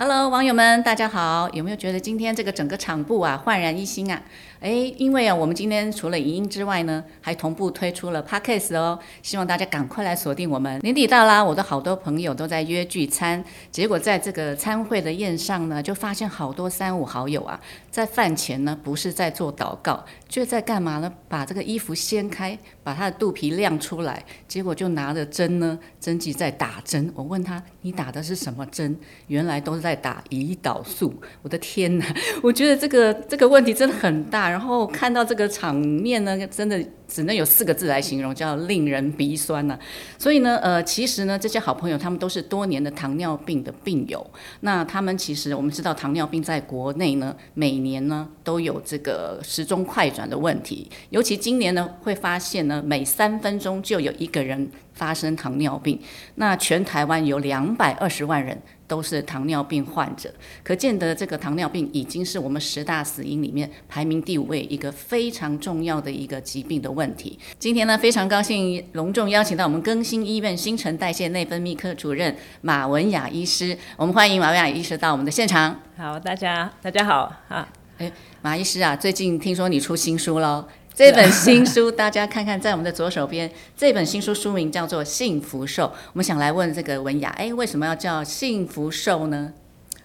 Hello，网友们，大家好！有没有觉得今天这个整个场部啊焕然一新啊？诶，因为啊，我们今天除了影音之外呢，还同步推出了 Podcast 哦。希望大家赶快来锁定我们。年底到啦，我的好多朋友都在约聚餐，结果在这个餐会的宴上呢，就发现好多三五好友啊，在饭前呢不是在做祷告，就在干嘛呢？把这个衣服掀开，把他的肚皮亮出来，结果就拿着针呢，针剂在打针。我问他，你打的是什么针？原来都是在打胰岛素。我的天哪，我觉得这个这个问题真的很大。然后看到这个场面呢，真的只能有四个字来形容，叫令人鼻酸呐。所以呢，呃，其实呢，这些好朋友他们都是多年的糖尿病的病友。那他们其实我们知道，糖尿病在国内呢，每年呢都有这个时钟快转的问题。尤其今年呢，会发现呢，每三分钟就有一个人发生糖尿病。那全台湾有两百二十万人。都是糖尿病患者，可见得这个糖尿病已经是我们十大死因里面排名第五位，一个非常重要的一个疾病的问题。今天呢，非常高兴隆重邀请到我们更新医院新陈代谢内分泌科主任马文雅医师，我们欢迎马文雅医师到我们的现场。好，大家大家好啊，哎，马医师啊，最近听说你出新书喽。这本新书，大家看看，在我们的左手边，这本新书书名叫做《幸福瘦》。我们想来问这个文雅，哎，为什么要叫幸福瘦呢？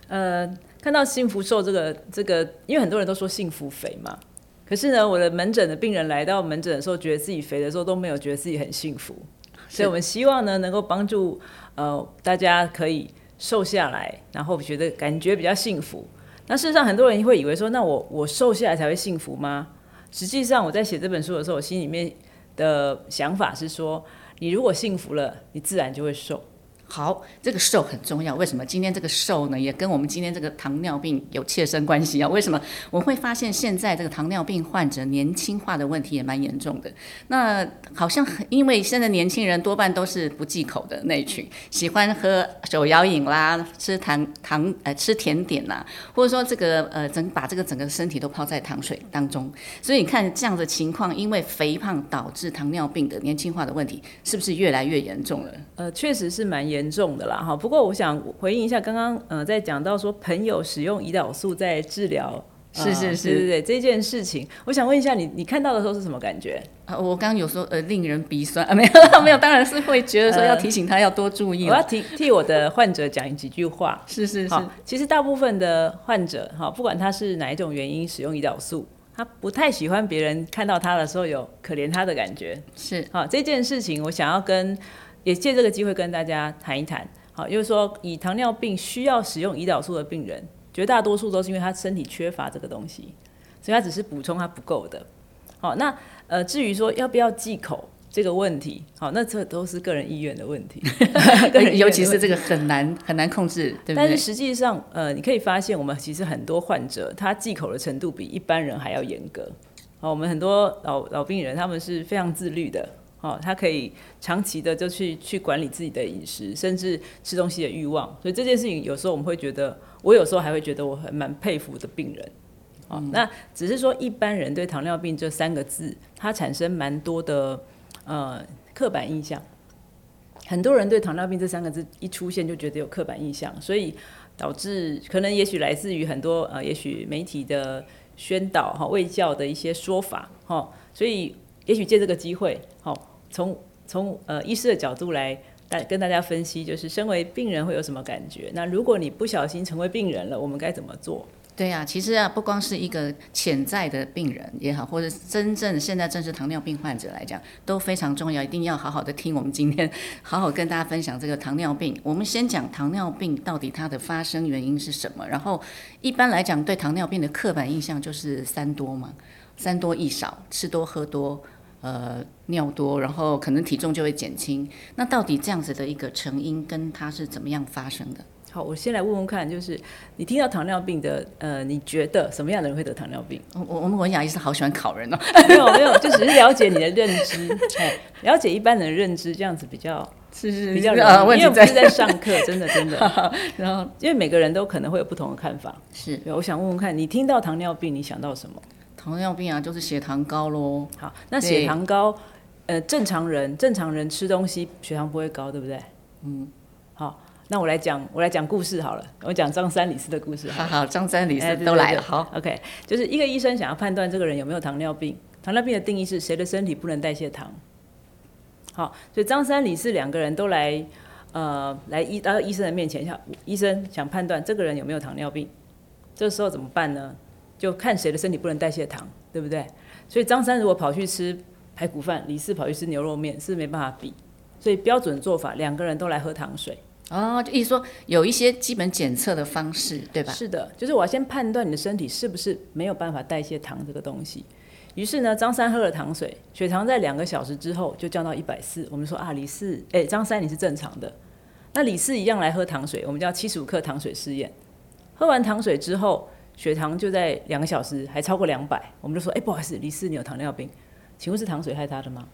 呃，看到幸福瘦这个这个，因为很多人都说幸福肥嘛，可是呢，我的门诊的病人来到门诊的时候，觉得自己肥的时候都没有觉得自己很幸福，所以我们希望呢，能够帮助呃大家可以瘦下来，然后觉得感觉比较幸福。那事实上，很多人会以为说，那我我瘦下来才会幸福吗？实际上，我在写这本书的时候，我心里面的想法是说，你如果幸福了，你自然就会瘦。好，这个瘦很重要。为什么今天这个瘦呢？也跟我们今天这个糖尿病有切身关系啊？为什么我会发现现在这个糖尿病患者年轻化的问题也蛮严重的？那好像很因为现在年轻人多半都是不忌口的那一群，喜欢喝手摇饮啦，吃糖糖呃吃甜点呐，或者说这个呃整把这个整个身体都泡在糖水当中。所以你看这样的情况，因为肥胖导致糖尿病的年轻化的问题，是不是越来越严重了？呃，确实是蛮严。严重的啦，哈。不过我想回应一下，刚刚呃在讲到说朋友使用胰岛素在治疗，是是是，对对这件事情，我想问一下你，你看到的时候是什么感觉？啊，我刚刚有说呃令人鼻酸啊，没有 没有，当然是会觉得说要提醒他要多注意。我要替替我的患者讲几句话，是是是。其实大部分的患者哈，不管他是哪一种原因使用胰岛素，他不太喜欢别人看到他的时候有可怜他的感觉。是，好这件事情，我想要跟。也借这个机会跟大家谈一谈，好，就是说以糖尿病需要使用胰岛素的病人，绝大多数都是因为他身体缺乏这个东西，所以他只是补充他不够的。好，那呃至于说要不要忌口这个问题，好，那这都是个人意愿的问题，尤其是这个很难很难控制，对不对？但是实际上，呃，你可以发现我们其实很多患者他忌口的程度比一般人还要严格。好，我们很多老老病人他们是非常自律的。哦，他可以长期的就去去管理自己的饮食，甚至吃东西的欲望。所以这件事情有时候我们会觉得，我有时候还会觉得我很蛮佩服的病人。哦，那只是说一般人对糖尿病这三个字，它产生蛮多的呃刻板印象。很多人对糖尿病这三个字一出现就觉得有刻板印象，所以导致可能也许来自于很多呃，也许媒体的宣导哈、卫教的一些说法哈，所以也许借这个机会好。从从呃医师的角度来大跟大家分析，就是身为病人会有什么感觉？那如果你不小心成为病人了，我们该怎么做？对呀，其实啊，不光是一个潜在的病人也好，或者真正现在正是糖尿病患者来讲，都非常重要，一定要好好的听我们今天好好跟大家分享这个糖尿病。我们先讲糖尿病到底它的发生原因是什么？然后一般来讲，对糖尿病的刻板印象就是三多嘛，三多一少，吃多喝多。呃，尿多，然后可能体重就会减轻。那到底这样子的一个成因跟它是怎么样发生的？好，我先来问问看，就是你听到糖尿病的，呃，你觉得什么样的人会得糖尿病？我我们文雅医师好喜欢考人哦。没有没有，就只是了解你的认知，哎了解一般人的认知，这样子比较是是比较容易。因为不是在上课，真 的真的。然后，因为每个人都可能会有不同的看法。是，我想问问看你听到糖尿病，你想到什么？糖尿病啊，就是血糖高喽。好，那血糖高，呃，正常人正常人吃东西血糖不会高，对不对？嗯。好，那我来讲，我来讲故事好了，我讲张三李四的故事好。好好，张三李四都来了，好，OK，就是一个医生想要判断这个人有没有糖尿病。糖尿病的定义是谁的身体不能代谢糖。好，所以张三李四两个人都来，呃，来医到医生的面前，想医生想判断这个人有没有糖尿病。这时候怎么办呢？就看谁的身体不能代谢糖，对不对？所以张三如果跑去吃排骨饭，李四跑去吃牛肉面，是没办法比。所以标准做法，两个人都来喝糖水。哦，就意思说有一些基本检测的方式，对吧？是的，就是我要先判断你的身体是不是没有办法代谢糖这个东西。于是呢，张三喝了糖水，血糖在两个小时之后就降到一百四。我们说啊，李四，哎，张三你是正常的。那李四一样来喝糖水，我们叫七十五克糖水试验。喝完糖水之后，血糖就在两个小时还超过两百，我们就说，哎，不好意思，李四你有糖尿病，请问是糖水害他的吗？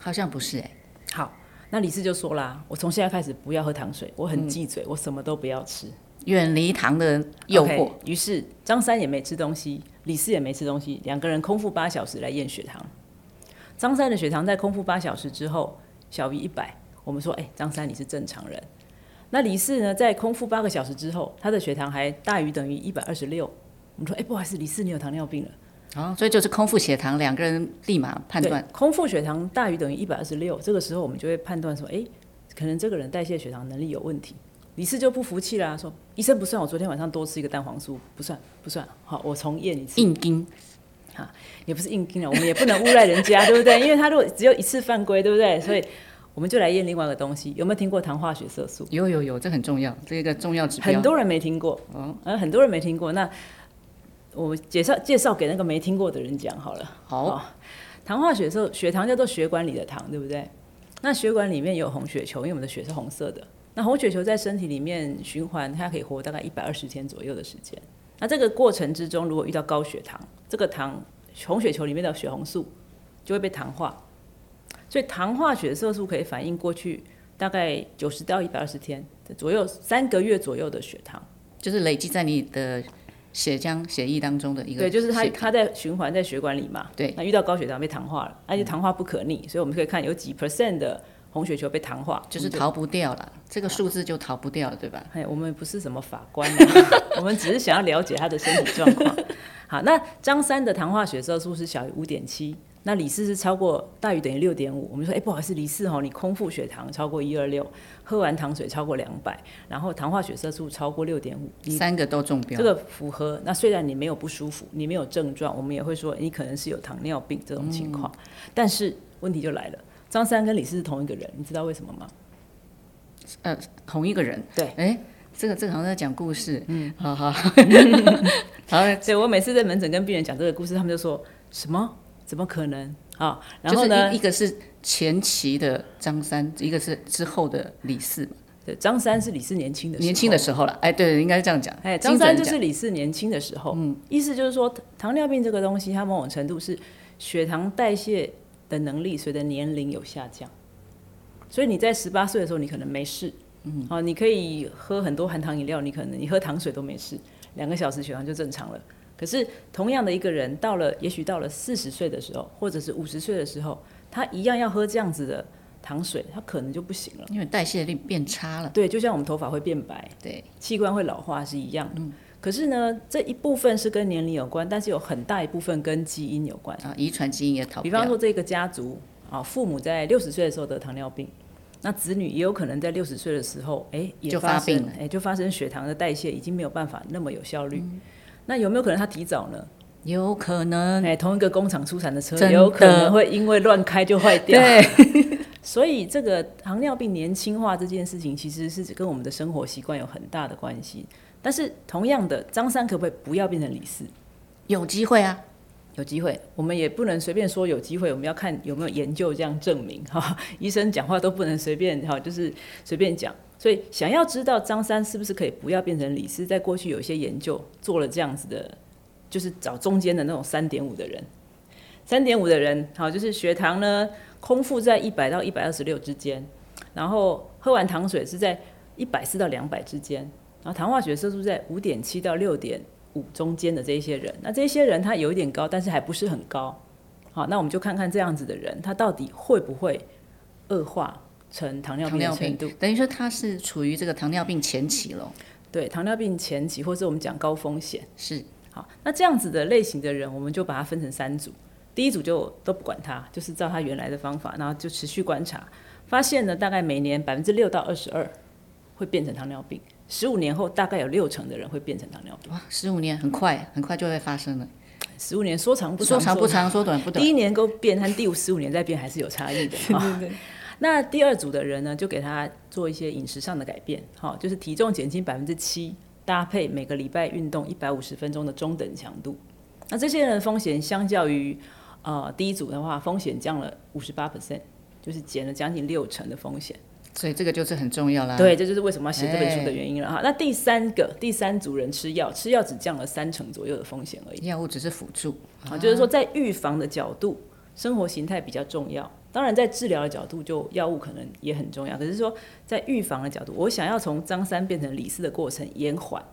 好像不是哎、好，那李四就说啦，我从现在开始不要喝糖水，我很忌嘴，我什么都不要吃。远离糖的诱惑于是张三也没吃东西，李四也没吃东西，两个人空腹八小时来验血糖。张三的血糖在空腹八小时之后小于一百，我们说，哎、张三你是正常人。那李四呢，在空腹八个小时之后，他的血糖还大于等于一百二十六。我们说，哎、不好意思，李四你有糖尿病了。哦，所以就是空腹血糖，两个人立马判断，空腹血糖大于等于一百二十六，这个时候我们就会判断说，哎、可能这个人代谢血糖能力有问题。李四就不服气啦，说医生不算，我昨天晚上多吃一个蛋黄酥，不算不算，好，我重验一次。硬筋也不是硬盯了，我们也不能诬赖 人家，对不对？因为他如果只有一次犯规，对不对？所以我们就来验另外一个东西，有没有听过糖化血色素？有有有，这很重要，这个重要指标。很多人没听过，嗯，呃，很多人没听过。那我介绍介绍给那个没听过的人讲好了。好，糖化血色血糖叫做血管里的糖，对不对？那血管里面有红血球，因为我们的血是红色的。那红血球在身体里面循环，它可以活大概一百二十天左右的时间。那这个过程之中，如果遇到高血糖，这个糖红血球里面的血红素就会被糖化，所以糖化血色素可以反映过去大概九十到一百二十天左右三个月左右的血糖。就是累积在你的血浆、血液当中的一个对，就是它它在循环在血管里嘛。对那遇到高血糖被糖化了，而且糖化不可逆，所以我们可以看有几 percent 的红血球被糖化，就是逃不掉了，这个数字就逃不掉了，对吧？哎，我们不是什么法官、啊，我们只是想要了解他的身体状况。好，那张三的糖化血色素是小于五点七，那李四是超过大于等于六点五。我们说，哎、不好意思，李四哦，你空腹血糖超过一二六，喝完糖水超过两百，然后糖化血色素超过六点五，你三个都中标，这个符合。那虽然你没有不舒服，你没有症状，我们也会说你可能是有糖尿病这种情况。但是问题就来了，张三跟李四是同一个人，你知道为什么吗？呃，同一个人。对哎，这个这个好像在讲故事，嗯，好好，好，所以 我每次在门诊跟病人讲这个故事，他们就说什么？怎么可能？啊，然后呢一一？个是前期的张三，一个是之后的李四，对，张三是李四年轻的时候年轻的时候了。哎，对，应该是这样讲。哎，张三就是李四年轻的时候，嗯，意思就是说，糖尿病这个东西，它某种程度是血糖代谢的能力随着年龄有下降，所以你在十八岁的时候，你可能没事，嗯，哦，你可以喝很多含糖饮料，你可能你喝糖水都没事，两个小时血糖就正常了。可是同样的一个人，到了也许到了四十岁的时候，或者是五十岁的时候，他一样要喝这样子的糖水，他可能就不行了。因为代谢力变差了，对，就像我们头发会变白，对，器官会老化是一样的。可是呢，这一部分是跟年龄有关，但是有很大一部分跟基因有关。啊，遗传基因也逃不掉。比方说，这个家族啊，父母在六十岁的时候得糖尿病，那子女也有可能在六十岁的时候，哎，也就发发病了，生哎，就发生血糖的代谢已经没有办法那么有效率。那有没有可能他提早呢？有可能，哎，同一个工厂出产的车，的有可能会因为乱开就坏掉。对，所以这个糖尿病年轻化这件事情，其实是跟我们的生活习惯有很大的关系。但是同样的，张三可不可以不要变成李四？有机会啊。有机会，我们也不能随便说有机会，我们要看有没有研究这样证明哈。医生讲话都不能随便哈，就是随便讲。所以想要知道张三是不是可以不要变成李四，在过去有一些研究做了这样子的，就是找中间的那种三点五的人，三点五的人好，就是血糖呢空腹在一百到一百二十六之间，然后喝完糖水是在一百四到两百之间，然后糖化血色素在五点七到六点五中间的这一些人，那这些人他有一点高，但是还不是很高。好，那我们就看看这样子的人，他到底会不会恶化成糖尿病程度。等于说他是处于这个糖尿病前期了。对，糖尿病前期，或者我们讲高风险。是，好，那这样子的类型的人，我们就把它分成三组。第一组就都不管他，就是照他原来的方法，然后就持续观察，发现呢，大概每年百分之六到二十二会变成糖尿病，十五年后大概有六成的人会变成糖尿病。哇，十五年很快，很快就会发生了。十五年说长不说长不长，说短不短第。一年够变和第五十五年再变还是有差异的。对对对那第二组的人呢，就给他做一些饮食上的改变，好，就是体重减轻百分之七，搭配每个礼拜运动一百五十分钟的中等强度。那这些人的风险相较于呃第一组的话，风险降了五十八 percent，就是减了将近六成的风险。所以这个就是很重要啦。对，这就是为什么要写这本书的哎原因了哈。那第三个，第三组人吃药，吃药只降了三成左右的风险而已。药物只是辅助。啊，就是说在预防的角度，生活形态比较重要。当然，在治疗的角度，就药物可能也很重要。可是说，在预防的角度，我想要从张三变成李四的过程延缓，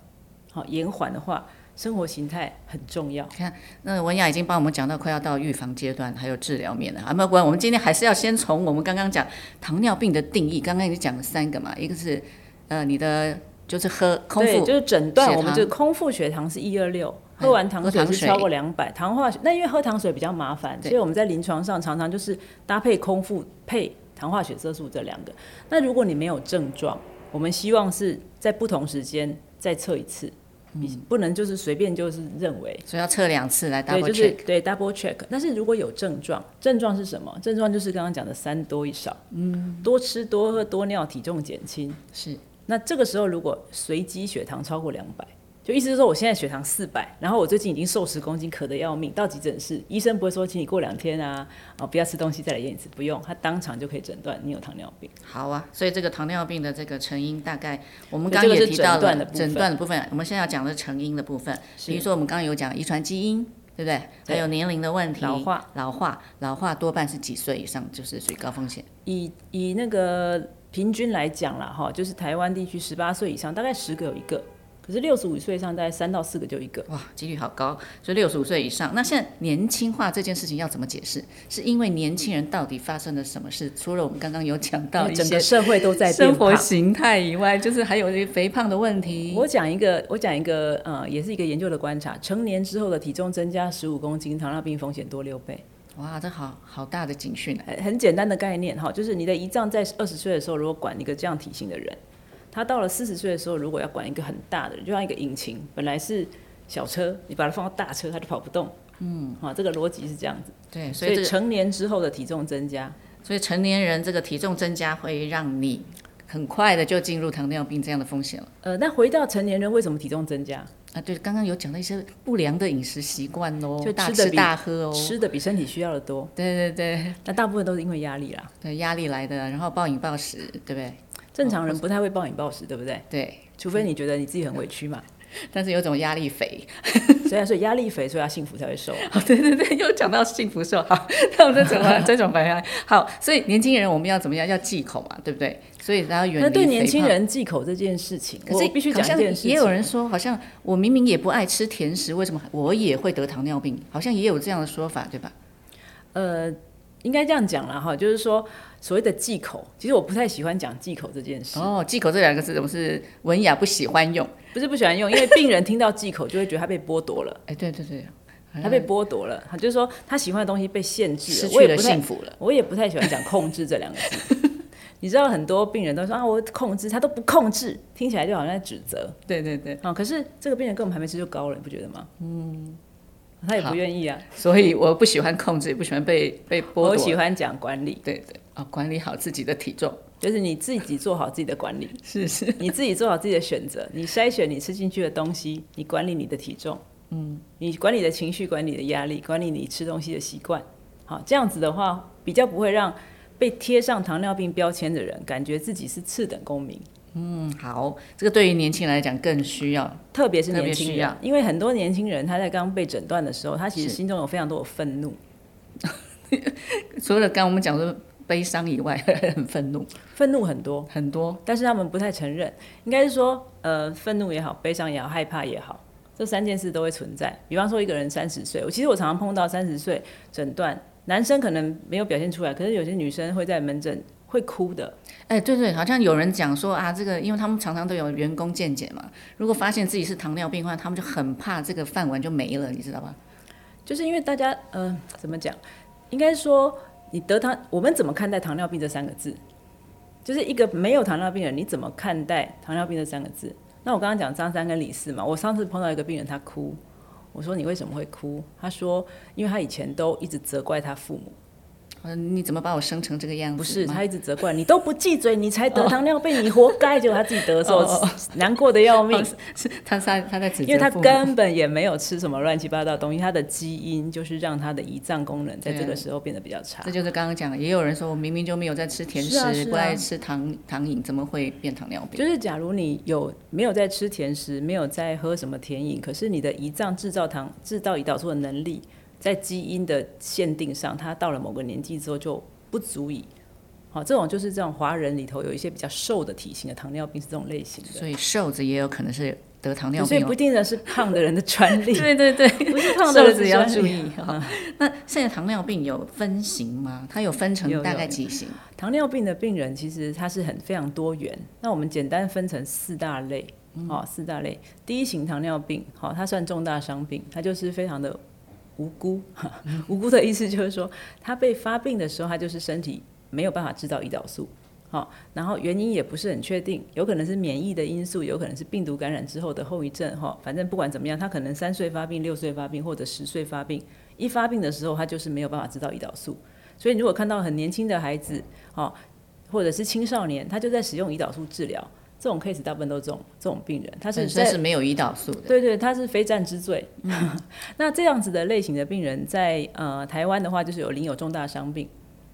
好延缓的话，生活形态很重要。看那文雅已经帮我们讲到快要到预防阶段，还有治疗面了。啊，没有关，我们今天还是要先从我们刚刚讲糖尿病的定义，刚刚已经讲了三个嘛，一个是呃你的就是喝空，腹就是诊断，我们就空腹血糖是一二六，嗯喝完糖水水是超过两百，糖化那因为喝糖水比较麻烦，所以我们在临床上常常就是搭配空腹配糖化血色素这两个。那如果你没有症状，我们希望是在不同时间再测一次，你不能就是随便就是认为。所以要测两次来对就是。对 double check。但是如果有症状，症状是什么？症状就是刚刚讲的三多一少，嗯，多吃多喝多尿，体重减轻，是那这个时候如果随机血糖超过两百，就意思是说我现在血糖四百，然后我最近已经瘦十公斤，渴得要命，到急诊室，医生不会说请你过两天啊，哦不要吃东西再来验一次，不用，他当场就可以诊断你有糖尿病。好啊，所以这个糖尿病的这个成因，大概我们刚刚也提到了诊断的部分诊断的部分，我们现在要讲的成因的部分，比如说我们刚刚有讲遗传基因，对不对？对还有年龄的问题，老化，老化，老化多半是几岁以上就是属于高风险。以以那个平均来讲了，哈，就是台湾地区十八岁以上大概十个有一个，可是六十五岁以上大概三到四个就一个。哇，几率好高，所以六十五岁以上。那现在年轻化这件事情要怎么解释？是因为年轻人到底发生了什么事？除了我们刚刚有讲到一整些个社会都在生活。形态以外，就是还有一些肥胖的问题。我讲一个，我讲一个，呃，也是一个研究的观察，成年之后的体重增加十五公斤，糖尿病风险多六倍。哇，这好好大的警讯很简单的概念哈，就是你的胰脏在二十岁的时候，如果管一个这样体型的人，他到了四十岁的时候，如果要管一个很大的人，就像一个引擎，本来是小车，你把它放到大车，它就跑不动。嗯，啊，这个逻辑是这样子。对，所所以成年之后的体重增加，所以成年人这个体重增加会让你很快的就进入糖尿病这样的风险了。呃，那回到成年人，为什么体重增加？啊，对，刚刚有讲到一些不良的饮食习惯哦，就，大吃大喝哦，吃的比身体需要的多，对对对那大部分都是因为压力啦。对，压力来的，然后暴饮暴食，对不对？正常人不太会暴饮暴食，对不对？对，除非你觉得你自己很委屈嘛。但是有种压力肥，所以所以压力肥，所以要幸福才会瘦啊。对对对，又讲到幸福瘦，好，那我们再转回这种回来，好，所以年轻人我们要怎么样？要忌口嘛，对不对？所以他要远离那对年轻人忌口这件事情，可是我必须讲一件事情。也有人说，好像我明明也不爱吃甜食，为什么我也会得糖尿病？好像也有这样的说法，对吧？呃，应该这样讲了哈，就是说所谓的忌口，其实我不太喜欢讲忌口这件事，哦，忌口这两个字，我是文雅不喜欢用。不是不喜欢用，因为病人听到忌口就会觉得他被剥夺了，哎，对对对，他被剥夺了，他就是说他喜欢的东西被限制了，失去了幸福了。我也不太喜欢讲控制这两个字。你知道很多病人都说啊，我控制，他都不控制，听起来就好像在指责对对对，啊。可是这个病人跟我们还没吃就高了，你不觉得吗？嗯，他也不愿意啊。所以我不喜欢控制，也不喜欢被被剥夺。我喜欢讲管理，对对哦，管理好自己的体重。就是你自己做好自己的管理，是是，你自己做好自己的选择，你筛选你吃进去的东西，你管理你的体重，嗯，你管理的情绪，管理的压力，管理你吃东西的习惯。好，这样子的话，比较不会让被贴上糖尿病标签的人感觉自己是次等公民。嗯，好，这个对于年轻人来讲更需要。特别是年轻人。因为很多年轻人他在刚被诊断的时候，他其实心中有非常多的愤怒，除了刚刚我们讲的悲伤以外，很愤怒，愤怒很多，很多。但是他们不太承认，应该是说，呃，愤怒也好，悲伤也好，害怕也好，这三件事都会存在。比方说，一个人三十岁，我其实我常常碰到三十岁诊断，男生可能没有表现出来，可是有些女生会在门诊会哭的。哎，对对，好像有人讲说啊，这个因为他们常常都有员工健检嘛，如果发现自己是糖尿病的话，他们就很怕这个饭碗就没了，你知道吧？就是因为大家，嗯、怎么讲？应该说，你得糖，我们怎么看待糖尿病这三个字？就是一个没有糖尿病人，你怎么看待糖尿病这三个字？那我刚刚讲张三跟李四嘛，我上次碰到一个病人，他哭，我说你为什么会哭？他说，因为他以前都一直责怪他父母。嗯，你怎么把我生成这个样子？不是，他一直责怪你 都不记嘴，你才得糖尿病，你活该。结果他自己得的时候，难过的要命，是他他他在指责因为他根本也没有吃什么乱七八糟的东西，他的基因就是让他的胰脏功能在这个时候变得比较差这。就是刚刚讲的，也有人说我明明就没有在吃甜食，是啊啊不爱吃糖糖饮，怎么会变糖尿病？就是假如你有没有在吃甜食，没有在喝什么甜饮，可是你的胰脏制造糖、制造胰岛素的能力，在基因的限定上，他到了某个年纪之后就不足以。好，这种就是这种华人里头有一些比较瘦的体型的糖尿病是这种类型的，所以瘦子也有可能是得糖尿病所以。不一定的是胖的人的专利，对对对，不是胖的人瘦子要注意 哈。那现在糖尿病有分型吗？它有分成大有有概几型？糖尿病的病人其实它是很非常多元，那我们简单分成四大类，哦，四大类。第一型糖尿病，好、它算重大伤病，它就是非常的无辜。无辜的意思就是说，他被发病的时候，他就是身体没有办法制造胰岛素。好，然后原因也不是很确定，有可能是免疫的因素，有可能是病毒感染之后的后遗症。哈，反正不管怎么样，他可能三岁发病、六岁发病或者十岁发病，一发病的时候，他就是没有办法制造胰岛素。所以，如果看到很年轻的孩子，哦，或者是青少年，他就在使用胰岛素治疗，这种 case 大部分都是这种这种病人，他是本身是没有胰岛素的。对对，他是非战之罪。那这样子的类型的病人在，呃台湾的话，就是有领有重大伤病。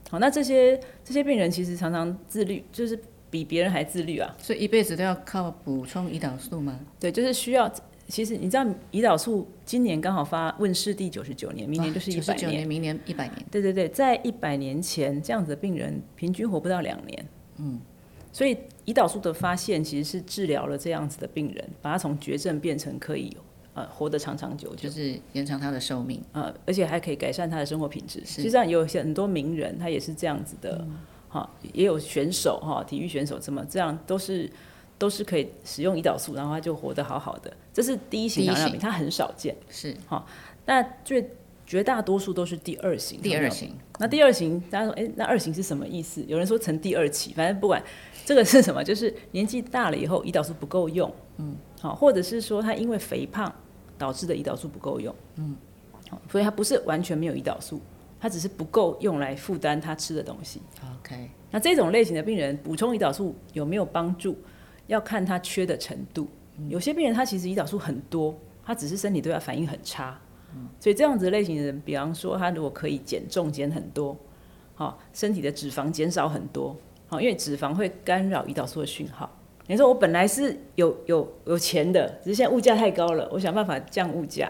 好，那这些这些病人其实常常自律，就是比别人还自律啊。所以一辈子都要靠补充胰岛素吗？对，就是需要。其实你知道，胰岛素今年刚好发问世第九十九年，明年就是一百年，明年一百年。对对对，在一百年前，这样子的病人平均活不到两年。嗯，所以胰岛素的发现其实是治疗了这样子的病人，把他从绝症变成可以呃活得长长久久就。是延长他的寿命。呃，而且还可以改善他的生活品质。实际上有一些很多名人，他也是这样子的，哈、也有选手哈，体育选手这么这样都是都是可以使用胰岛素，然后他就活得好好的。这是第一型糖尿病，型它很少见。是那最绝大多数都是第二型。第二。型，那第二型，大家说，哎、那二型是什么意思？有人说成第二期，反正不管这个是什么，就是年纪大了以后，胰岛素不够用，嗯，好，或者是说他因为肥胖导致的胰岛素不够用，嗯，好，所以他不是完全没有胰岛素，他只是不够用来负担他吃的东西。OK，那这种类型的病人补充胰岛素有没有帮助，要看他缺的程度。有些病人他其实胰岛素很多，他只是身体对他反应很差。所以这样子类型的人，比方说他如果可以减重减很多，好，身体的脂肪减少很多，好，因为脂肪会干扰胰岛素的讯号。你说我本来是有有有钱的，只是现在物价太高了，我想办法降物价，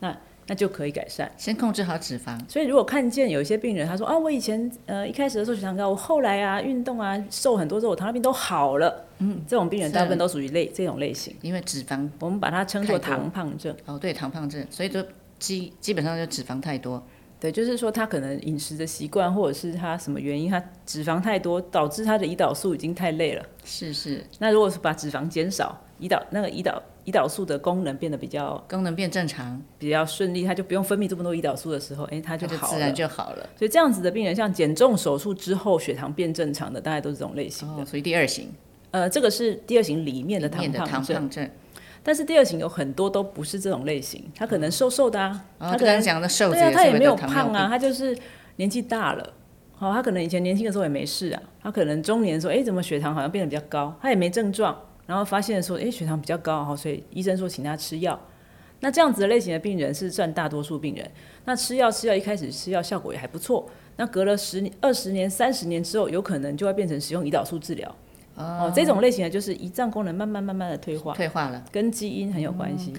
那那就可以改善。先控制好脂肪。所以如果看见有一些病人，他说啊，我以前呃一开始的时候血糖高，我后来啊运动啊瘦很多之后，我糖尿病都好了。嗯，这种病人大部分都属于类这种类型，因为脂肪我们把它称作糖胖症。哦，对，糖胖症，所以就基基本上就脂肪太多。对，就是说他可能饮食的习惯，或者是他什么原因，他脂肪太多，导致他的胰岛素已经太累了。是是，那如果是把脂肪减少，胰岛那个胰岛胰岛素的功能变得比较功能变正常，比较顺利，他就不用分泌这么多胰岛素的时候，哎，他就好自然就好了。所以这样子的病人，像减重手术之后血糖变正常的，大概都是这种类型的。哦，属于第二型呃，这个是第二型里面的糖糖胖症。但是第二型有很多都不是这种类型，他可能瘦瘦的啊，哦，他可能讲的瘦子对啊，他也没有胖啊，他就是年纪大了。好、他可能以前年轻的时候也没事啊，他可能中年的时候，哎，怎么血糖好像变得比较高？他也没症状，然后发现说，哎，血糖比较高，好，所以医生说请他吃药。那这样子的类型的病人是占大多数病人。那吃药吃药一开始吃药效果也还不错，那隔了十年、二十年、三十年之后，有可能就会变成使用胰岛素治疗。哦，这种类型的就是胰脏功能慢慢慢慢的退化，退化了跟基因很有关系。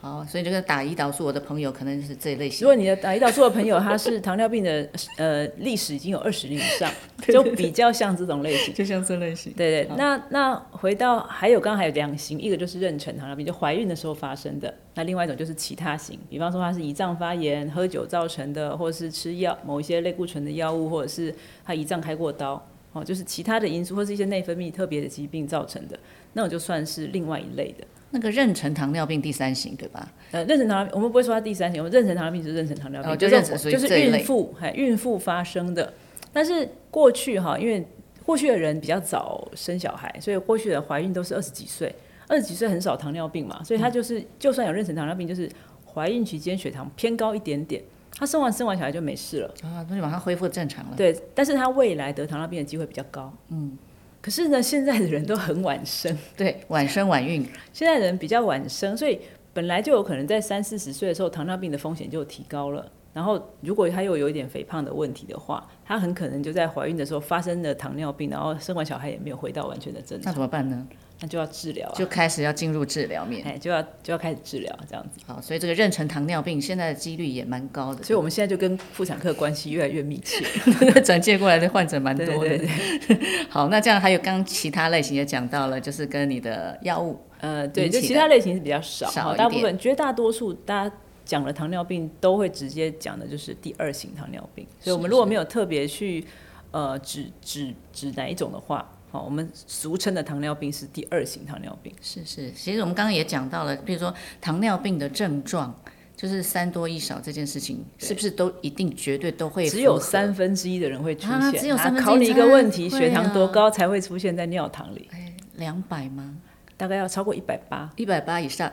好，所以这个打胰岛素，我的朋友可能是这一类型如。果你的打胰岛素的朋友他是糖尿病的呃历史已经有二十年以上，就比较像这种类型。就像这类型。对对，那那回到还有刚刚还有两型，一个就是妊娠糖尿病，就怀孕的时候发生的；那另外一种就是其他型，比方说他是胰脏发炎、喝酒造成的，或者是吃药某一些类固醇的药物，或者是他胰脏开过刀，哦，就是其他的因素或是一些内分泌特别的疾病造成的，那我就算是另外一类的。那个妊娠糖尿病第三型对吧？呃，妊娠糖尿病我们不会说它第三型，我们妊娠糖尿病是妊娠糖尿病，哦就妊娠就是孕妇，还孕妇发生的。但是过去哈，因为过去的人比较早生小孩，所以过去的怀孕都是二十几岁，二十几岁很少糖尿病嘛，所以他就是、就算有妊娠糖尿病，就是怀孕期间血糖偏高一点点，他生完生完小孩就没事了。啊，那就马上恢复正常了。对，但是他未来得糖尿病的机会比较高。嗯，可是呢，现在的人都很晚生，对，晚生晚孕，现在人比较晚生，所以本来就有可能在三四十岁的时候，糖尿病的风险就提高了。然后，如果他又有一点肥胖的问题的话，他很可能就在怀孕的时候发生了糖尿病，然后生完小孩也没有回到完全的正常那，怎么办呢？那就要治疗啊，就开始要进入治疗面。哎，就要就要开始治疗这样子。好，所以这个妊娠糖尿病现在的几率也蛮高的，所以我们现在就跟妇产科关系越来越密切。以 转介过来的患者蛮多对的。对对，好，那这样还有刚刚其他类型也讲到了，就是跟你的药物呃，对，就其他类型是比较少，少大部分绝大多数大家讲了糖尿病都会直接讲的就是第二型糖尿病，所以我们如果没有特别去呃指指指哪一种的话，好，我们俗称的糖尿病是第二型糖尿病。是是，其实我们刚刚也讲到了，比如说糖尿病的症状，就是三多一少这件事情，是不是都一定绝对都会只有三分之一的人会出现，啊只有三分之一考你一个问题，才血糖多高才会出现在尿糖里？两百吗？大概要超过一百八，一百八以上，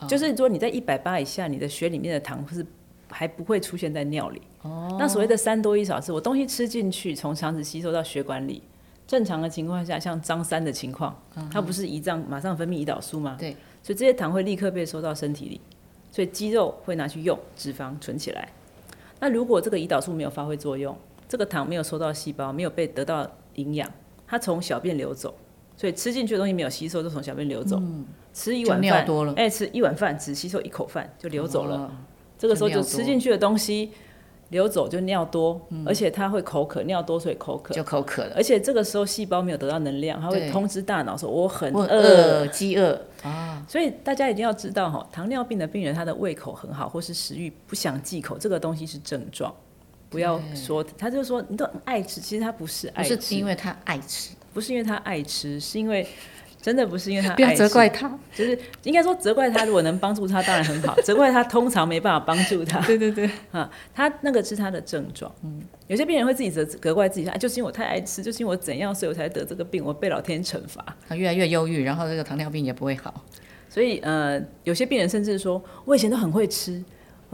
哦就是说你在一百八以下，你的血里面的糖是还不会出现在尿里。哦，那所谓的三多一少是我东西吃进去，从肠子吸收到血管里。正常的情况下，像张三的情况，它不是胰脏马上分泌胰岛素吗？对，所以这些糖会立刻被收到身体里，所以肌肉会拿去用，脂肪存起来。那如果这个胰岛素没有发挥作用，这个糖没有收到细胞，没有被得到营养，它从小便流走，所以吃进去的东西没有吸收，就从小便流走。吃一碗饭多了哎、吃一碗饭只吸收一口饭就流走了。哦这个时候就吃进去的东西流走就尿多，而且它会口渴，尿多所以口渴，就口渴了。而且这个时候细胞没有得到能量，它会通知大脑说我很饿。饥饿。啊，所以大家一定要知道哈，糖尿病的病人他的胃口很好，或是食欲不想忌口，这个东西是症状。不要说，他就说你都很爱吃，其实他不是爱吃，是因为他爱吃，不是因为他爱吃，是因为真的不是因为他不要责怪他。就是应该说责怪他，如果能帮助他当然很好，责怪他通常没办法帮助他。对对对，啊，他那个是他的症状。嗯，有些病人会自己责责怪自己，啊，就是因为我太爱吃，就是因为我怎样，所以我才得这个病，我被老天惩罚。他越来越忧郁，然后这个糖尿病也不会好。所以呃，有些病人甚至说，我以前都很会吃，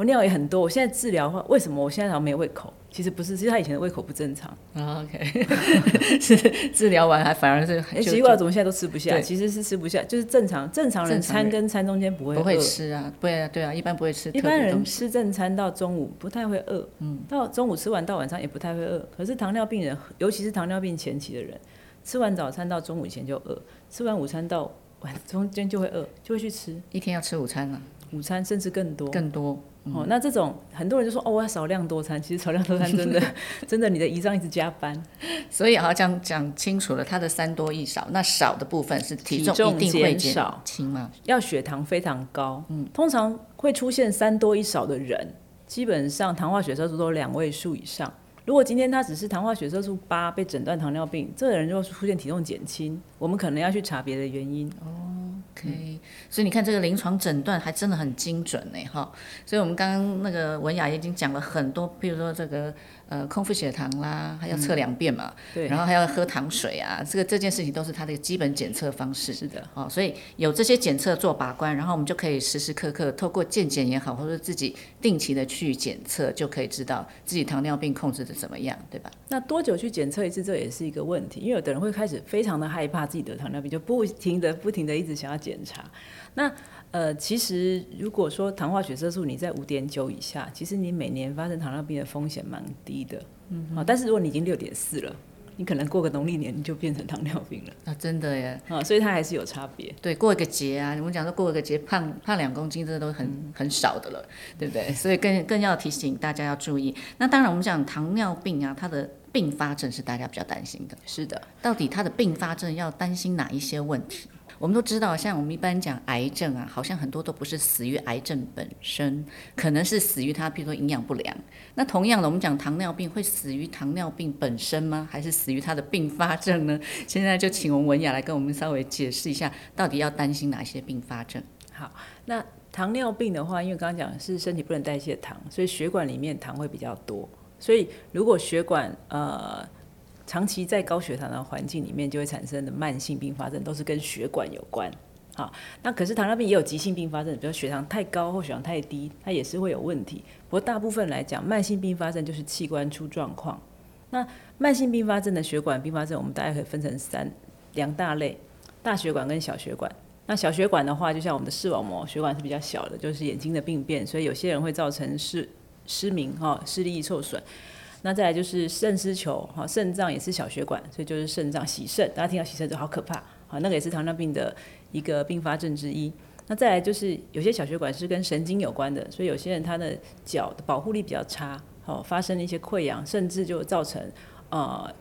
我尿也很多，我现在治疗的话，为什么我现在好像没胃口？其实不是，其实他以前的胃口不正常。啊 OK，是治疗完还反而是哎，就奇怪，怎么现在都吃不下？其实是吃不下，就是正常正常人餐跟餐中间不会不会吃啊，对啊对啊，一般不会吃一般人。吃正餐到中午不太会饿，嗯，到中午吃完到晚上也不太会饿。可是糖尿病人，尤其是糖尿病前期的人，吃完早餐到中午以前就饿，吃完午餐到晚 中间就会饿，就会去吃一天要吃午餐啊，午餐，甚至更多。更多。哦，那这种很多人就说哦，我要少量多餐，其实少量多餐真的 真的你的胰脏一直加班，所以好像讲清楚了，它的三多一少，那少的部分是体重一定会减减少轻吗？要血糖非常高，嗯，通常会出现三多一少的人，基本上糖化血色素都两位数以上。如果今天他只是糖化血色素八被诊断糖尿病，这个人就出现体重减轻，我们可能要去查别的原因。OK，所以你看这个临床诊断还真的很精准呢，哈。所以我们刚刚那个文雅已经讲了很多，比如说这个呃空腹血糖啦，还要测两遍嘛，对，然后还要喝糖水啊，这个这件事情都是它的基本检测方式。是的，哦，所以有这些检测做把关，然后我们就可以时时刻刻透过健检也好，或者自己定期的去检测，就可以知道自己糖尿病控制的怎么样，对吧？那多久去检测一次，这也是一个问题，因为有的人会开始非常的害怕自己得糖尿病，就不停的不停的一直想要检查。那呃，其实如果说糖化血色素你在五点九以下，其实你每年发生糖尿病的风险蛮低的。嗯，好、但是如果你已经六点四了，你可能过个农历年你就变成糖尿病了啊，真的耶，啊，所以它还是有差别。对，过一个节啊，我们讲说过一个节胖胖两公斤，这都很、很少的了，对不对？所以更更要提醒大家要注意。那当然，我们讲糖尿病啊，它的并发症是大家比较担心的。是的，到底它的并发症要担心哪一些问题？我们都知道，像我们一般讲癌症啊，好像很多都不是死于癌症本身，可能是死于它，譬如说营养不良。那同样的，我们讲糖尿病会死于糖尿病本身吗？还是死于它的并发症呢？现在就请我们文雅来跟我们稍微解释一下，到底要担心哪些并发症？好，那糖尿病的话，因为刚刚讲是身体不能代谢糖，所以血管里面糖会比较多。所以如果血管呃长期在高血糖的环境里面，就会产生的慢性并发症都是跟血管有关。好，那可是糖尿病也有急性并发症，比如血糖太高或血糖太低，它也是会有问题。不过大部分来讲，慢性并发症就是器官出状况。那慢性并发症的血管并发症，我们大概可以分成三两大类：大血管跟小血管。那小血管的话，就像我们的视网膜血管是比较小的，就是眼睛的病变，所以有些人会造成视失明哈，视力受损。那再来就是肾丝球哈，肾脏也是小血管，所以就是肾脏洗肾，大家听到洗肾就好可怕好，那个也是糖尿病的一个并发症之一。那再来就是有些小血管是跟神经有关的，所以有些人他的脚的保护力比较差，好发生了一些溃疡，甚至就造成呃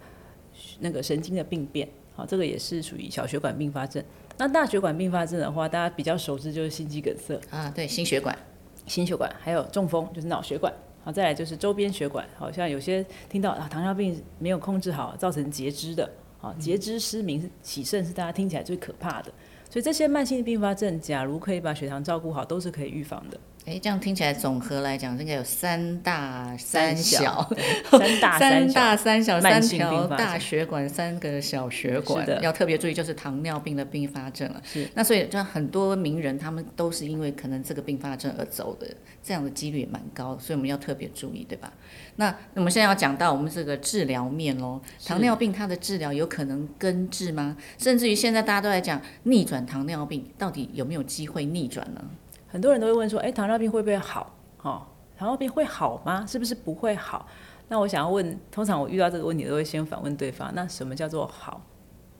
那个神经的病变，好这个也是属于小血管并发症。那大血管并发症的话，大家比较熟知就是心肌梗塞啊，对，心血管、心血管还有中风就是脑血管，好再来就是周边血管，好像有些听到啊糖尿病没有控制好，造成截肢的，啊截肢失明、洗肾是大家听起来最可怕的。所以这些慢性并发症，假如可以把血糖照顾好，都是可以预防的。哎，这样听起来总和来讲，应该有三大三小，三大三大三小，三条大血管，三个小血管，要特别注意，就是糖尿病的并发症了。是，那所以就很多名人，他们都是因为可能这个并发症而走的，这样的几率也蛮高，所以我们要特别注意，对吧？那我们现在要讲到我们这个治疗面喽，糖尿病它的治疗有可能根治吗？甚至于现在大家都在讲逆转糖尿病，到底有没有机会逆转呢？很多人都会问说：“哎，糖尿病会不会好？哦，糖尿病会好吗？是不是不会好？”那我想要问，通常我遇到这个问题都会先反问对方：“那什么叫做好？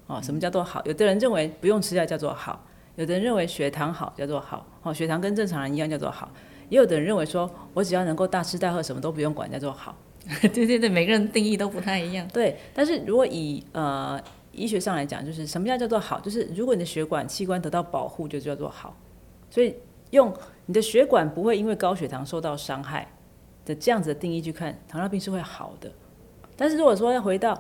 哦，什么叫做好？”有的人认为不用吃药叫做好，有的人认为血糖好叫做好，哦，血糖跟正常人一样叫做好，也有的人认为说我只要能够大吃大喝，什么都不用管叫做好。对对对，每个人定义都不太一样。对，但是如果以呃医学上来讲，就是什么叫叫做好？就是如果你的血管器官得到保护，就叫做好。所以。用你的血管不会因为高血糖受到伤害的这样子的定义去看，糖尿病是会好的。但是如果说要回到，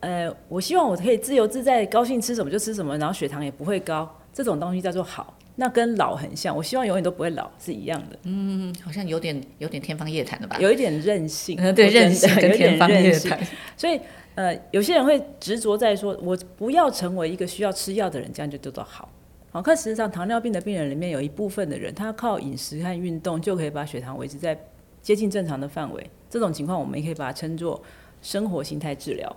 呃，我希望我可以自由自在、高兴吃什么就吃什么，然后血糖也不会高，这种东西叫做好，那跟老很像。我希望永远都不会老是一样的。嗯，好像有点有点天方夜谭的吧？有一点任性，对任性跟天方夜谭。所以，呃，有些人会执着在说，我不要成为一个需要吃药的人，这样就叫做好。好，可事实上，糖尿病的病人里面有一部分的人，他靠饮食和运动就可以把血糖维持在接近正常的范围。这种情况，我们也可以把它称作生活形态治疗。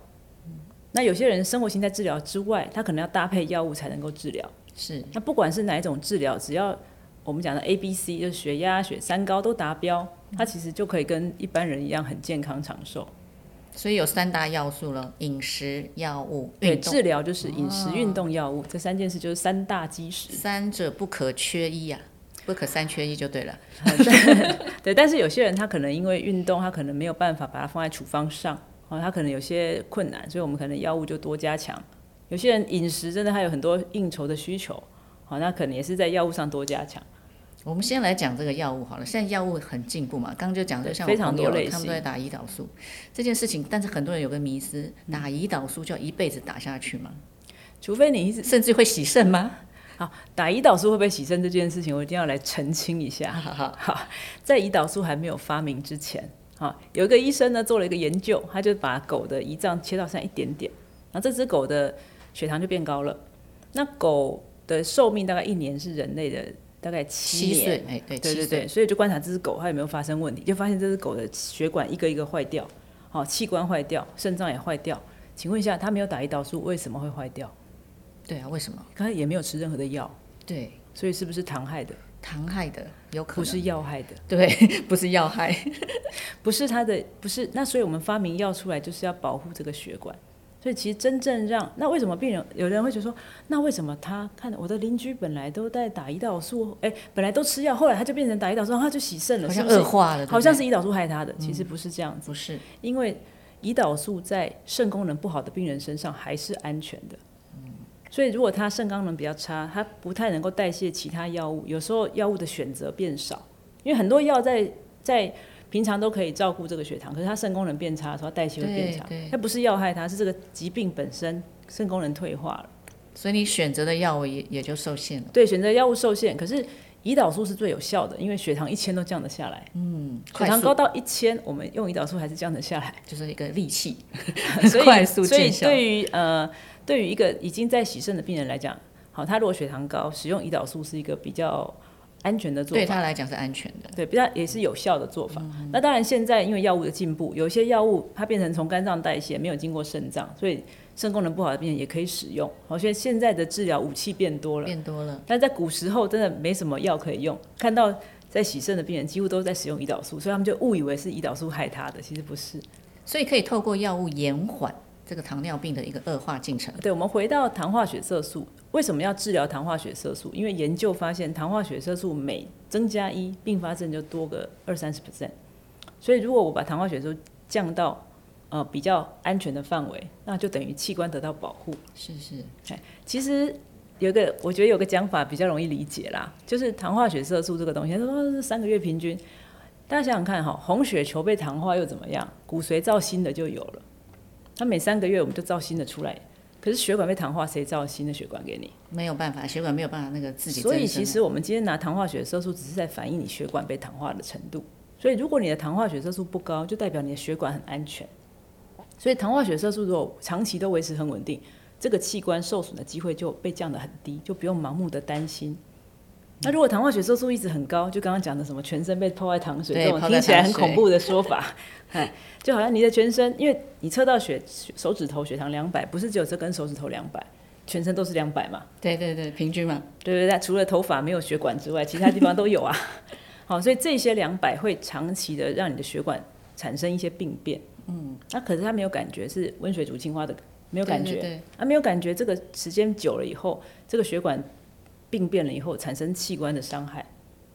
那有些人生活形态治疗之外，他可能要搭配药物才能够治疗。是。那不管是哪一种治疗，只要我们讲的 A、B、C，就是血压、血三高都达标，他其实就可以跟一般人一样很健康长寿。所以有三大要素了：饮食、药物、对治疗就是饮食、运动、药物这三件事就是三大基石，三者不可缺一呀，不可三缺一就对了。对，但是有些人他可能因为运动，他可能没有办法把它放在处方上，哦，他可能有些困难，所以我们可能药物就多加强。有些人饮食真的还有很多应酬的需求，好，那可能也是在药物上多加强。我们先来讲这个药物好了，现在药物很进步嘛，刚刚就讲的像我朋友他们都在打胰岛素这件事情，但是很多人有个迷思，打胰岛素就要一辈子打下去吗？除非你甚至会洗肾吗？好，打胰岛素会不会洗肾这件事情，我一定要来澄清一下。好，在胰岛素还没有发明之前，好，有一个医生呢做了一个研究，他就把狗的胰脏切到上一点点，然后这只狗的血糖就变高了。那狗的寿命大概一年是人类的。大概七岁，哎，对，对对对，所以就观察这只狗它有没有发生问题，就发现这只狗的血管一个一个坏掉，好，器官坏掉，肾脏也坏掉。请问一下，它没有打胰岛素，为什么会坏掉？对啊，为什么？它也没有吃任何的药，对，所以是不是糖害的？糖害的，有可能不是药害的，对，不是药害，不是它的，不是。那所以我们发明药出来就是要保护这个血管。所以其实真正让那为什么病人有人会觉得说，那为什么他看我的邻居本来都在打胰岛素，哎，本来都吃药，后来他就变成打胰岛素，他就洗肾了，好像恶化了，好像是胰岛素害他的，其实不是这样子，不是，因为胰岛素在肾功能不好的病人身上还是安全的，所以如果他肾功能比较差，他不太能够代谢其他药物，有时候药物的选择变少，因为很多药在在平常都可以照顾这个血糖，可是他肾功能变差的时候，代谢会变差。它不是要害他，是这个疾病本身肾功能退化了。所以你选择的药物也也就受限了。对，选择药物受限，可是胰岛素是最有效的，因为血糖一千都降得下来。嗯，血糖高到一千，我们用胰岛素还是降得下来。就是一个利器，所以快速所以。对于呃，对于一个已经在洗肾的病人来讲，好，他如果血糖高，使用胰岛素是一个比较安全的做法对。他来讲是安全的。对，比较也是有效的做法。嗯那当然，现在因为药物的进步，有些药物它变成从肝脏代谢，没有经过肾脏，所以肾功能不好的病人也可以使用。好，所以现在的治疗武器变多了。变多了，但在古时候真的没什么药可以用，看到在洗肾的病人几乎都在使用胰岛素，所以他们就误以为是胰岛素害他的，其实不是。所以可以透过药物延缓这个糖尿病的一个恶化进程。对，我们回到糖化血色素，为什么要治疗糖化血色素？因为研究发现，糖化血色素每增加一，并发症就多个二三十 percent。所以如果我把糖化血色素降到呃比较安全的范围，那就等于器官得到保护。是是，其实有个，我觉得有个讲法比较容易理解啦，就是糖化血色素这个东西，他说是三个月平均。大家想想看哈，红血球被糖化又怎么样？骨髓造新的就有了，它每三个月我们就造新的出来。可是血管被糖化，谁造新的血管给你？没有办法，血管没有办法那个自己所以其实我们今天拿糖化血色素，只是在反映你血管被糖化的程度。所以如果你的糖化血色素不高，就代表你的血管很安全。所以糖化血色素如果长期都维持很稳定，这个器官受损的机会就被降得很低，就不用盲目的担心。那如果糖化血色素一直很高，就刚刚讲的什么全身被泡在糖水这种听起来很恐怖的说法，哎，就好像你的全身，因为你测到血手指头血糖两百，不是只有这根手指头两百，全身都是两百嘛。对对对，平均嘛，对对对，除了头发没有血管之外，其他地方都有啊。好，所以这些两百会长期的让你的血管产生一些病变。嗯，那、可是他没有感觉，是温水煮青蛙的，没有感觉。对对对啊，没有感觉，这个时间久了以后，这个血管病变了以后，产生器官的伤害。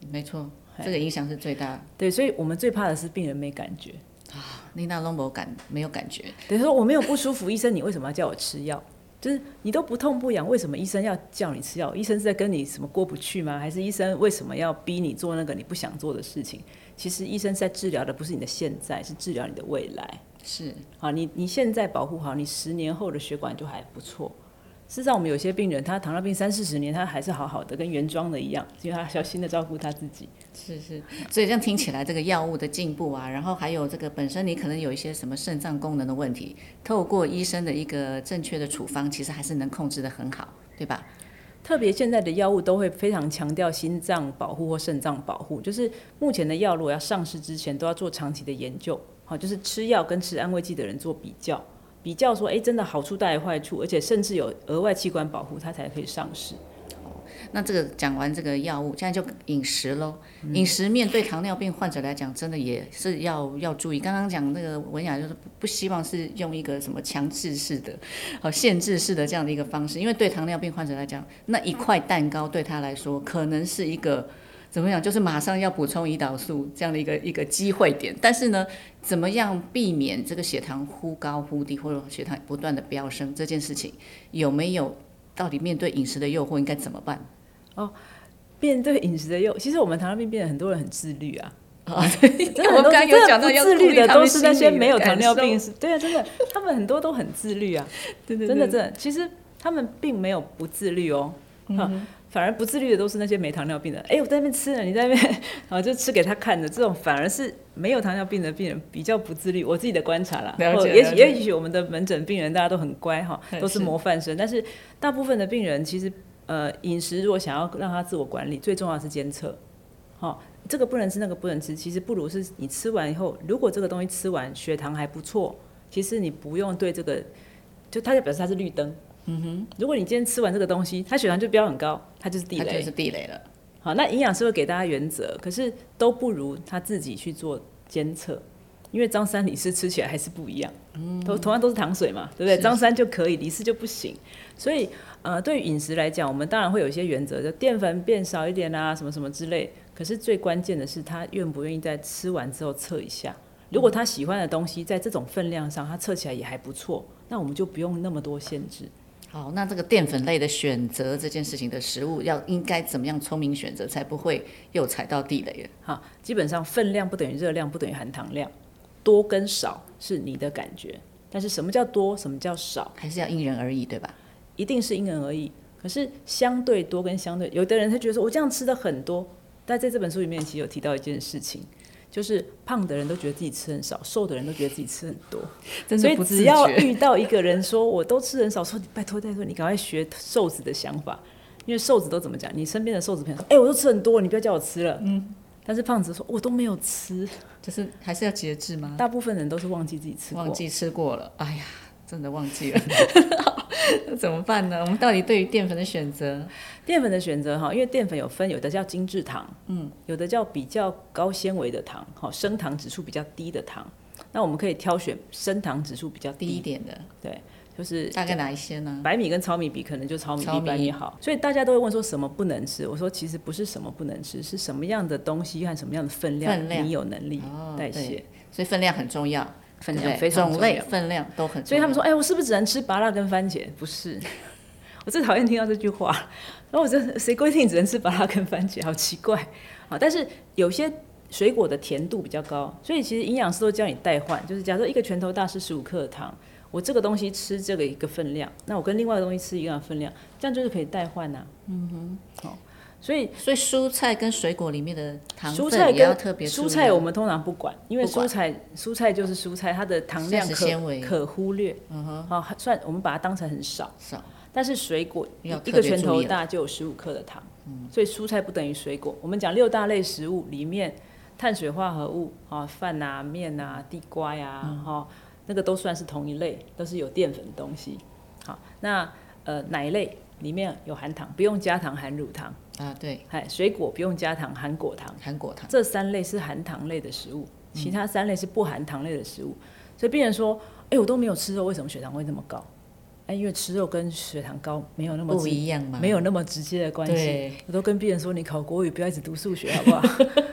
没错，哎这个影响是最大的。对，所以我们最怕的是病人没感觉啊。丽娜龙博感没有感觉，等于说我没有不舒服，医生你为什么要叫我吃药？就是你都不痛不痒，为什么医生要叫你吃药？医生是在跟你什么过不去吗？还是医生为什么要逼你做那个你不想做的事情？其实医生在治疗的不是你的现在，是治疗你的未来。是好，你你现在保护好，你十年后的血管就还不错。事实上，我们有些病人他糖尿病三四十年，他还是好好的，跟原装的一样，因为他小心的照顾他自己。是是，所以这样听起来，这个药物的进步啊，然后还有这个本身你可能有一些什么肾脏功能的问题，透过医生的一个正确的处方，其实还是能控制的很好，对吧？特别现在的药物都会非常强调心脏保护或肾脏保护，就是目前的药如果要上市之前，都要做长期的研究，好，就是吃药跟吃安慰剂的人做比较，比较说，诶，真的好处带来坏处，而且甚至有额外器官保护，它才可以上市。那这个讲完这个药物，现在就饮食喽。饮食面对糖尿病患者来讲，真的也是要要注意。刚刚讲那个文雅就是不不希望是用一个什么强制式的、呃限制式的这样的一个方式，因为对糖尿病患者来讲，那一块蛋糕对他来说可能是一个。怎么样？就是马上要补充胰岛素这样的一个一个机会点，但是呢，怎么样避免这个血糖忽高忽低，或者血糖不断的飙升这件事情，有没有？到底面对饮食的诱惑应该怎么办？哦面对饮食的诱，其实我们糖尿病病人很多人很自律啊，啊，对，真的我刚刚有讲到要自律的都是那些没有糖尿病是，对啊，真的，他们很多都很自律啊。对对真的真的，其实他们并没有不自律哦，哈反而不自律的都是那些没糖尿病的。哎、我在那边吃了，你在那边 啊，就吃给他看的，这种反而是没有糖尿病的病人比较不自律。我自己的观察啦，了解或也许也许我们的门诊病人大家都很乖哈，嗯都是是模范生，但是大部分的病人其实呃饮食如果想要让他自我管理，最重要的是监测，好、这个不能吃，那个不能吃，其实不如是你吃完以后，如果这个东西吃完血糖还不错，其实你不用对这个，就它就表示它是绿灯。嗯哼，如果你今天吃完这个东西，它血糖就飙很高，它就是地雷。它就是地雷了。好，那营养师会给大家原则，可是都不如他自己去做监测，因为张三李四吃起来还是不一样，嗯都同样都是糖水嘛，对不对？张三就可以，李四就不行。所以呃，对于饮食来讲，我们当然会有一些原则，就淀粉变少一点啊，什么什么之类。可是最关键的是，他愿不愿意在吃完之后测一下。如果他喜欢的东西在这种分量上，他测起来也还不错，那我们就不用那么多限制。好，那这个淀粉类的选择这件事情的食物，要应该怎么样聪明选择，才不会又踩到地雷了？好，基本上分量不等于热量，不等于含糖量，多跟少是你的感觉。但是什么叫多，什么叫少，还是要因人而异，对吧？一定是因人而异。可是相对多跟相对，有的人他觉得说我这样吃的很多，但在这本书里面其实有提到一件事情。就是胖的人都觉得自己吃很少，瘦的人都觉得自己吃很多，所以只要遇到一个人说我都吃很少，说拜托拜托你赶快学瘦子的想法，因为瘦子都怎么讲？你身边的瘦子朋友说，哎，我都吃很多，你不要叫我吃了。嗯，但是胖子说，我都没有吃，就是还是要节制吗？大部分人都是忘记自己吃，忘记吃过了。哎呀，真的忘记了。那怎么办呢？我们到底对于淀粉的选择，淀粉的选择哈，因为淀粉有分，有的叫精致糖，嗯，有的叫比较高纤维的糖，哈，升糖指数比较低的糖。那我们可以挑选升糖指数比较低一点的，对，就是大概哪一些呢？白米跟糙米比，可能就糙米比白米好。所以大家都会问说什么不能吃？我说其实不是什么不能吃，是什么样的东西和什么样的分量，你有能力代谢。所以分量很重要。分量非常种类分量都很，所以他们说，哎，我是不是只能吃芭辣跟番茄？不是，我最讨厌听到这句话。然后我这谁规定只能吃芭辣跟番茄？好奇怪啊！但是有些水果的甜度比较高，所以其实营养师都教你代换，就是假设一个拳头大是十五克的糖，我这个东西吃这个一个分量，那我跟另外的东西吃一样的分量，这样就是可以代换呐。嗯哼，好。所以，所以蔬菜跟水果里面的糖分也要特别蔬菜我们通常不管，因为蔬菜蔬菜就是蔬菜，它的糖量可可忽略。嗯哼，好，算我们把它当成很少。少。但是水果一个拳头大就有十五克的糖，所以蔬菜不等于水果。我们讲六大类食物里面，碳水化合物啊，饭啊、面啊、地瓜呀，哈，那个都算是同一类，都是有淀粉的东西。好，那呃奶类里面有含糖，不用加糖，含乳糖。啊，对，哎，水果不用加糖，含果糖，含果糖，这三类是含糖类的食物，其他三类是不含糖类的食物。所以病人说，哎，我都没有吃肉，为什么血糖会这么高？哎，因为吃肉跟血糖高没有那么不一样嘛，没有那么直接的关系。我都跟病人说，你考国语不要一直读数学，好不好？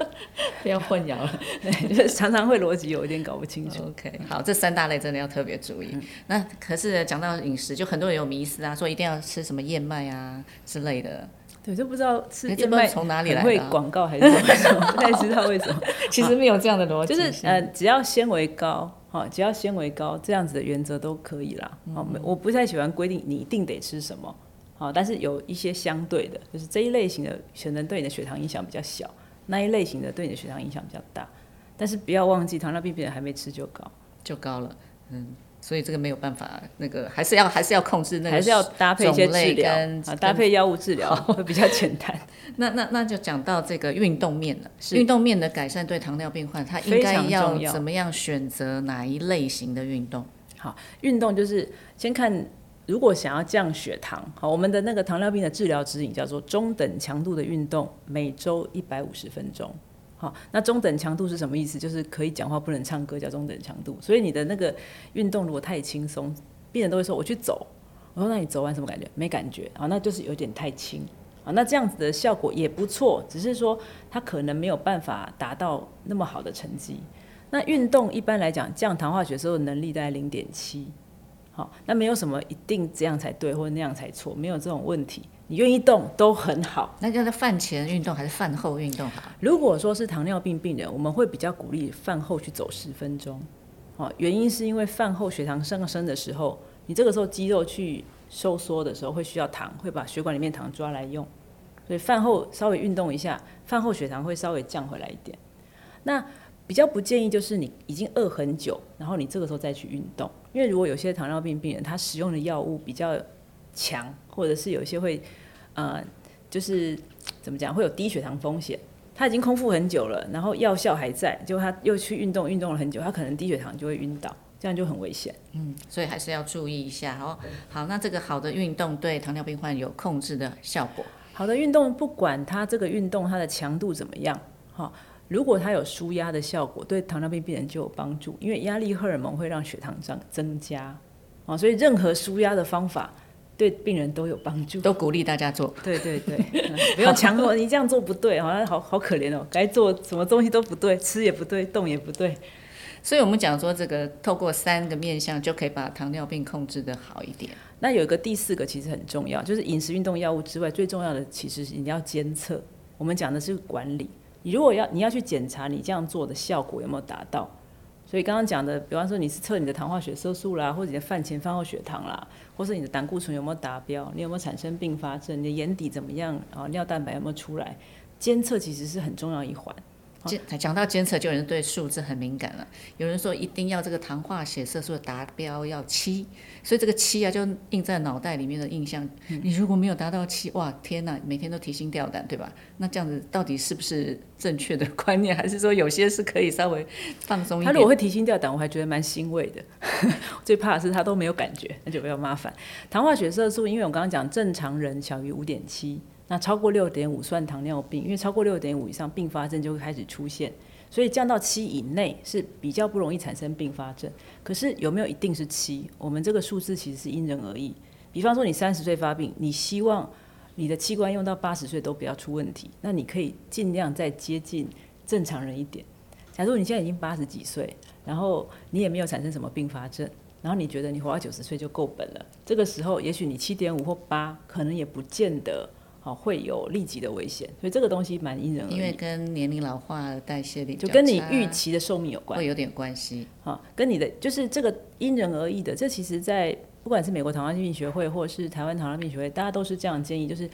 不要混淆了，就是常常会逻辑有一点搞不清楚。OK，好，这三大类真的要特别注意。那可是讲到饮食，就很多人有迷思啊，说一定要吃什么燕麦啊之类的。对，就不知道是燕麦从哪里来会广告还是什么，不太知道为什么。其实没有这样的逻辑，就是呃，只要纤维高，哈，只要纤维高，这样子的原则都可以啦。好，我不太喜欢规定你一定得吃什么，好，但是有一些相对的，就是这一类型的可能对你的血糖影响比较小，那一类型的对你的血糖影响比较大。但是不要忘记，糖尿病病人还没吃就高，就高了，嗯。所以这个没有办法，那个还是要还是要控制那个，还是要搭配一些治疗啊，搭配药物治疗会比较简单。那那那就讲到这个运动面了，运动面的改善对糖尿病患他应该要怎么样选择哪一类型的运动？好，运动就是先看，如果想要降血糖，好，我们的那个糖尿病的治疗指引叫做中等强度的运动，每周一百五十分钟。好，那中等强度是什么意思？就是可以讲话不能唱歌叫中等强度。所以你的那个运动如果太轻松，病人都会说我去走。我说那你走完什么感觉？没感觉。好，那就是有点太轻。好，那这样子的效果也不错，只是说他可能没有办法达到那么好的成绩。那运动一般来讲降糖化血色的能力大概零点七。好，那没有什么一定这样才对或那样才错，没有这种问题。你愿意动都很好。那叫做饭前运动还是饭后运动好？如果说是糖尿病病人，我们会比较鼓励饭后去走十分钟。哦，原因是因为饭后血糖上升的时候，你这个时候肌肉去收缩的时候会需要糖，会把血管里面糖抓来用。所以饭后稍微运动一下，饭后血糖会稍微降回来一点。那比较不建议就是你已经饿很久，然后你这个时候再去运动，因为如果有些糖尿病病人他使用的药物比较。强，或者是有一些会，呃，就是怎么讲，会有低血糖风险。他已经空腹很久了，然后药效还在，结果他又去运动，运动了很久，他可能低血糖就会晕倒，这样就很危险。嗯，所以还是要注意一下哦。好，那这个好的运动对糖尿病患有控制的效果。好的运动，不管他这个运动它的强度怎么样，哈，如果它有舒压的效果，对糖尿病病人就有帮助，因为压力荷尔蒙会让血糖增增加，啊，所以任何舒压的方法。对病人都有帮助，都鼓励大家做。对对对，不要强迫你这样做不对，好像好好可怜哦。该做什么东西都不对，吃也不对，动也不对。所以我们讲说，这个透过三个面向就可以把糖尿病控制的好一点。那有一个第四个其实很重要，就是饮食、运动、药物之外，最重要的其实是你要监测。我们讲的是管理。你如果要你要去检查你这样做的效果有没有达到，所以刚刚讲的，比方说你是测你的糖化血色素啦，或者你的饭前饭后血糖啦，或是你的胆固醇有没有达标，你有没有产生并发症，你的眼底怎么样啊，尿蛋白有没有出来，监测其实是很重要一环。监讲到监测，就有人对数字很敏感了。有人说一定要这个糖化血色素达标要七，所以这个七啊就印在脑袋里面的印象。你如果没有达到七，哇，天哪，每天都提心吊胆，对吧？那这样子到底是不是正确的观念，还是说有些是可以稍微放松一点？他如果会提心吊胆，我还觉得蛮欣慰的。最怕的是他都没有感觉，那就比较麻烦。糖化血色素，因为我刚刚讲正常人小于五点七。那超过六点五算糖尿病，因为超过六点五以上并发症就会开始出现，所以降到七以内是比较不容易产生并发症。可是有没有一定是七？我们这个数字其实是因人而异。比方说你三十岁发病，你希望你的器官用到八十岁都不要出问题，那你可以尽量再接近正常人一点。假如你现在已经八十几岁，然后你也没有产生什么并发症，然后你觉得你活到九十岁就够本了，这个时候也许你七点五或八，可能也不见得。哦，会有立即的危险，所以这个东西蛮因人而异。因为跟年龄老化、代谢力就跟你预期的寿命有关，会有点关系。哈，跟你的就是这个因人而异的。这其实，在不管是美国糖尿病学会，或是台湾糖尿病学会，大家都是这样建议，就是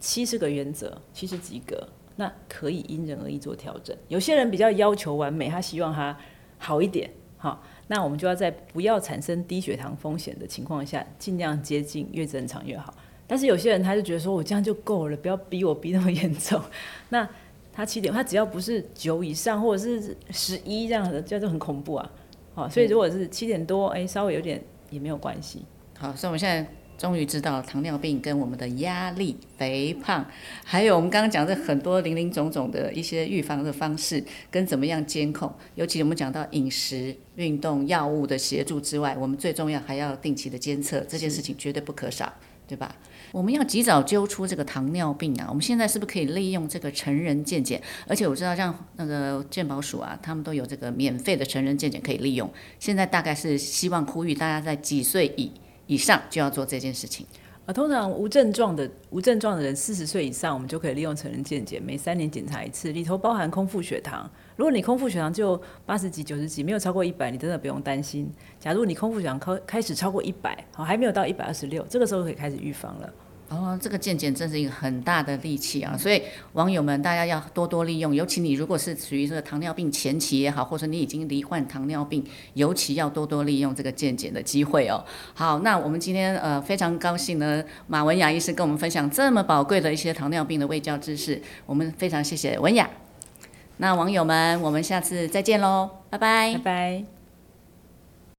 七十个原则，七十及格，那可以因人而异做调整。有些人比较要求完美，他希望他好一点，好，那我们就要在不要产生低血糖风险的情况下，尽量接近越正常越好。但是有些人他就觉得说，我这样就够了，不要逼我逼那么严重。那他七点，他只要不是九以上或者是十一这样的，这样就很恐怖啊。好，所以如果是七点多，哎，稍微有点也没有关系。好，所以我们现在终于知道糖尿病跟我们的压力、肥胖，还有我们刚刚讲的很多零零总总的一些预防的方式，跟怎么样监控。尤其我们讲到饮食、运动、药物的协助之外，我们最重要还要定期的监测，这件事情绝对不可少，对吧？我们要及早揪出这个糖尿病啊！我们现在是不是可以利用这个成人健检？而且我知道像那个健保署啊，他们都有这个免费的成人健检可以利用。现在大概是希望呼吁大家在几岁以以上就要做这件事情。啊，通常无症状的无症状的人，四十岁以上，我们就可以利用成人健检，每三年检查一次，里头包含空腹血糖。如果你空腹血糖就八十几、九十几，没有超过一百，你真的不用担心。假如你空腹血糖开开始超过一百，好，还没有到一百二十六，这个时候可以开始预防了。哦，这个健检真是一个很大的利器啊！所以网友们，大家要多多利用。尤其你如果是属于这个糖尿病前期也好，或者你已经罹患糖尿病，尤其要多多利用这个健检的机会哦。好，那我们今天呃非常高兴呢，马文雅医师跟我们分享这么宝贵的一些糖尿病的卫教知识，我们非常谢谢文雅。那网友们，我们下次再见喽，拜拜，拜拜。